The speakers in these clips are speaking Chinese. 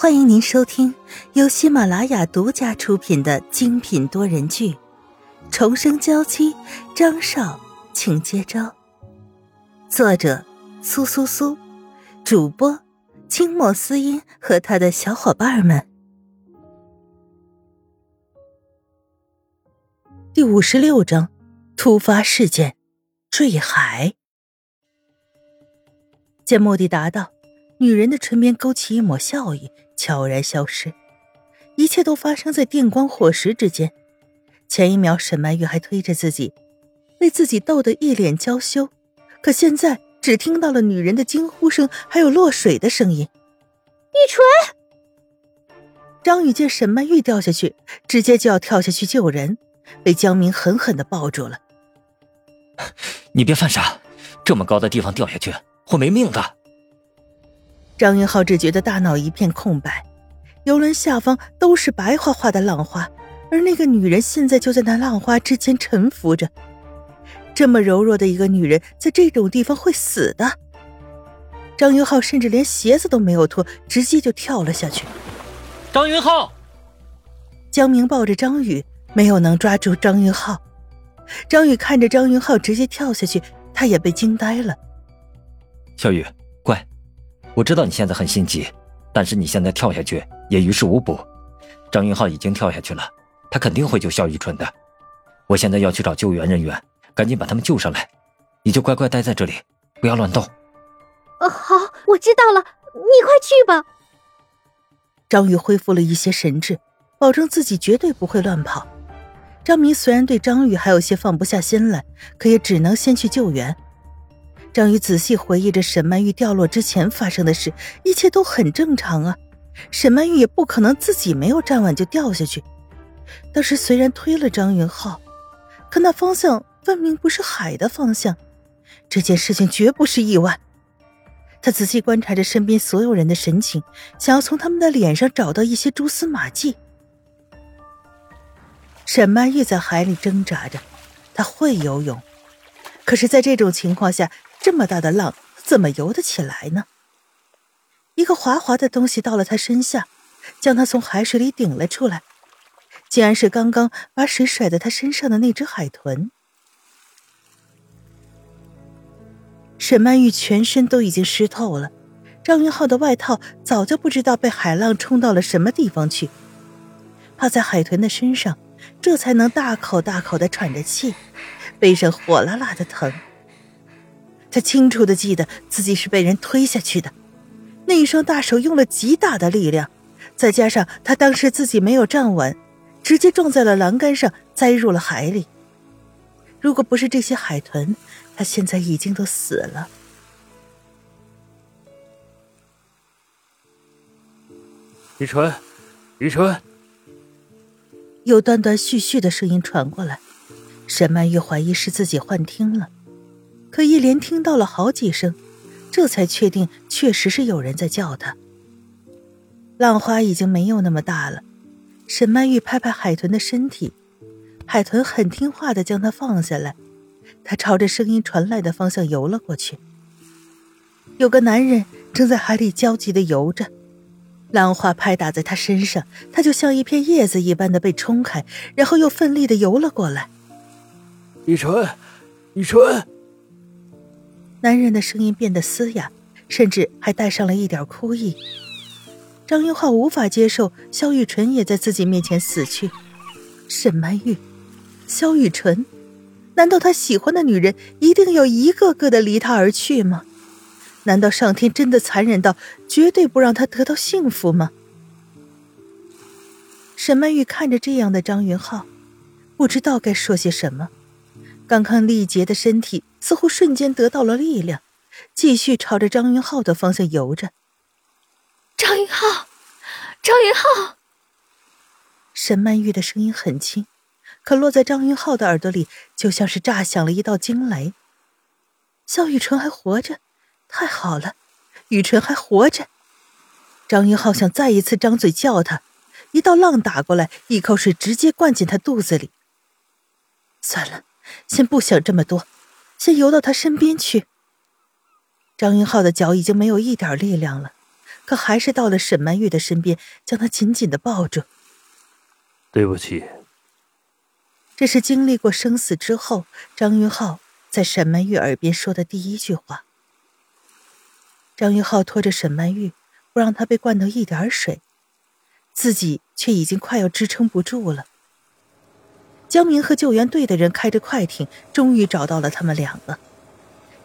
欢迎您收听由喜马拉雅独家出品的精品多人剧《重生娇妻》，张少，请接招。作者：苏苏苏，主播：清墨思音和他的小伙伴们。第五十六章：突发事件，坠海。见目的达到，女人的唇边勾起一抹笑意。悄然消失，一切都发生在电光火石之间。前一秒，沈曼玉还推着自己，被自己逗得一脸娇羞，可现在只听到了女人的惊呼声，还有落水的声音。玉纯，张宇见沈曼玉掉下去，直接就要跳下去救人，被江明狠狠的抱住了。你别犯傻，这么高的地方掉下去会没命的。张云浩只觉得大脑一片空白，游轮下方都是白花花的浪花，而那个女人现在就在那浪花之间沉浮着。这么柔弱的一个女人，在这种地方会死的。张云浩甚至连鞋子都没有脱，直接就跳了下去。张云浩，江明抱着张宇，没有能抓住张云浩。张宇看着张云浩直接跳下去，他也被惊呆了。小雨。我知道你现在很心急，但是你现在跳下去也于事无补。张云浩已经跳下去了，他肯定会救肖雨纯的。我现在要去找救援人员，赶紧把他们救上来。你就乖乖待在这里，不要乱动。呃，好，我知道了。你快去吧。张宇恢复了一些神智，保证自己绝对不会乱跑。张明虽然对张宇还有些放不下心来，可也只能先去救援。张宇仔细回忆着沈曼玉掉落之前发生的事，一切都很正常啊。沈曼玉也不可能自己没有站稳就掉下去。当时虽然推了张云浩，可那方向分明不是海的方向，这件事情绝不是意外。他仔细观察着身边所有人的神情，想要从他们的脸上找到一些蛛丝马迹。沈曼玉在海里挣扎着，她会游泳，可是，在这种情况下。这么大的浪，怎么游得起来呢？一个滑滑的东西到了他身下，将他从海水里顶了出来，竟然是刚刚把水甩在他身上的那只海豚。沈曼玉全身都已经湿透了，张云浩的外套早就不知道被海浪冲到了什么地方去，趴在海豚的身上，这才能大口大口的喘着气，背上火辣辣的疼。他清楚的记得自己是被人推下去的，那一双大手用了极大的力量，再加上他当时自己没有站稳，直接撞在了栏杆上，栽入了海里。如果不是这些海豚，他现在已经都死了。雨纯，雨纯，有断断续续的声音传过来，沈曼玉怀疑是自己幻听了。可一连听到了好几声，这才确定确实是有人在叫他。浪花已经没有那么大了，沈曼玉拍拍海豚的身体，海豚很听话的将它放下来，它朝着声音传来的方向游了过去。有个男人正在海里焦急的游着，浪花拍打在他身上，他就像一片叶子一般的被冲开，然后又奋力的游了过来。雨纯，雨纯。男人的声音变得嘶哑，甚至还带上了一点哭意。张云浩无法接受萧雨纯也在自己面前死去。沈曼玉，萧雨纯，难道他喜欢的女人一定要一个个的离他而去吗？难道上天真的残忍到绝对不让他得到幸福吗？沈曼玉看着这样的张云浩，不知道该说些什么。刚刚力竭的身体似乎瞬间得到了力量，继续朝着张云浩的方向游着。张云浩，张云浩。沈曼玉的声音很轻，可落在张云浩的耳朵里，就像是炸响了一道惊雷。肖雨辰还活着，太好了，雨辰还活着。张云浩想再一次张嘴叫他，一道浪打过来，一口水直接灌进他肚子里。算了。先不想这么多，先游到他身边去。张云浩的脚已经没有一点力量了，可还是到了沈曼玉的身边，将她紧紧的抱住。对不起。这是经历过生死之后，张云浩在沈曼玉耳边说的第一句话。张云浩拖着沈曼玉，不让她被灌到一点水，自己却已经快要支撑不住了。江明和救援队的人开着快艇，终于找到了他们两个。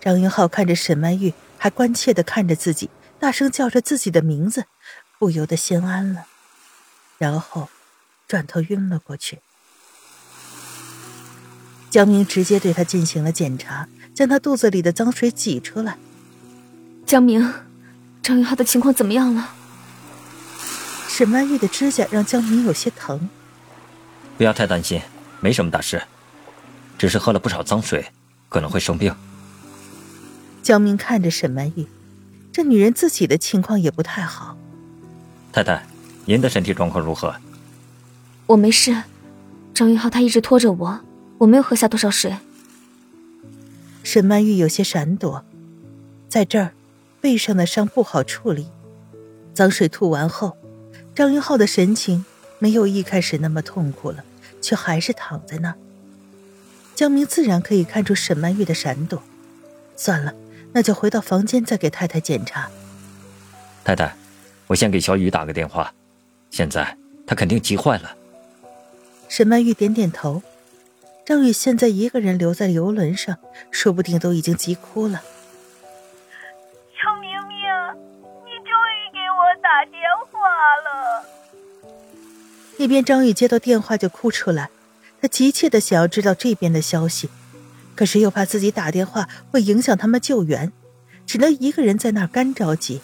张云浩看着沈曼玉，还关切的看着自己，大声叫着自己的名字，不由得心安了，然后转头晕了过去。江明直接对他进行了检查，将他肚子里的脏水挤出来。江明，张云浩的情况怎么样了？沈曼玉的指甲让江明有些疼。不要太担心，没什么大事，只是喝了不少脏水，可能会生病。江明看着沈曼玉，这女人自己的情况也不太好。太太，您的身体状况如何？我没事，张云浩他一直拖着我。我没有喝下多少水。沈曼玉有些闪躲，在这儿，背上的伤不好处理。脏水吐完后，张云浩的神情没有一开始那么痛苦了，却还是躺在那儿。江明自然可以看出沈曼玉的闪躲。算了，那就回到房间再给太太检查。太太，我先给小雨打个电话，现在他肯定急坏了。沈曼玉点点头。张宇现在一个人留在游轮上，说不定都已经急哭了。一边张宇接到电话就哭出来，他急切的想要知道这边的消息，可是又怕自己打电话会影响他们救援，只能一个人在那儿干着急。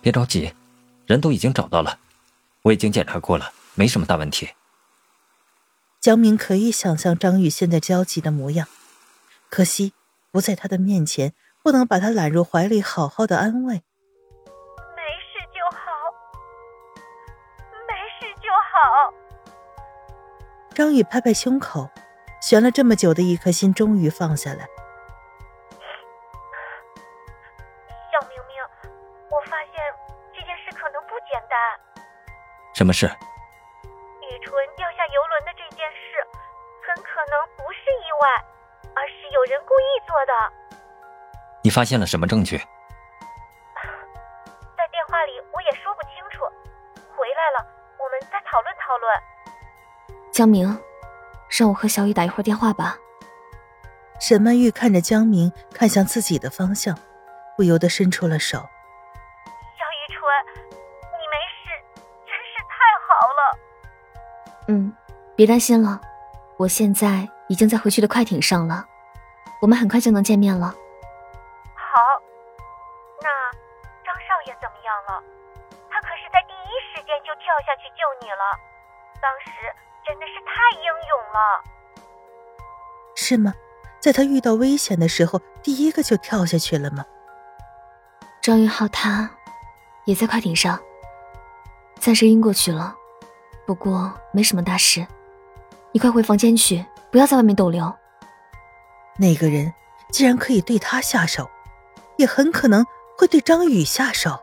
别着急，人都已经找到了，我已经检查过了，没什么大问题。江明可以想象张宇现在焦急的模样，可惜不在他的面前，不能把他揽入怀里，好好的安慰。张宇拍拍胸口，悬了这么久的一颗心终于放下来。小明明，我发现这件事可能不简单。什么事？雨纯掉下游轮的这件事，很可能不是意外，而是有人故意做的。你发现了什么证据？在电话里我也说不清楚，回来了，我们再讨论讨论。江明，让我和小雨打一会儿电话吧。沈曼玉看着江明看向自己的方向，不由得伸出了手。小雨纯，你没事，真是太好了。嗯，别担心了，我现在已经在回去的快艇上了，我们很快就能见面了。好，那张少爷怎么样了？他可是在第一时间就跳下去救你了，当时真的是太英勇了。是吗？在他遇到危险的时候，第一个就跳下去了吗？张云浩他也在快艇上，暂时晕过去了。不过没什么大事，你快回房间去，不要在外面逗留。那个人既然可以对他下手，也很可能会对张宇下手。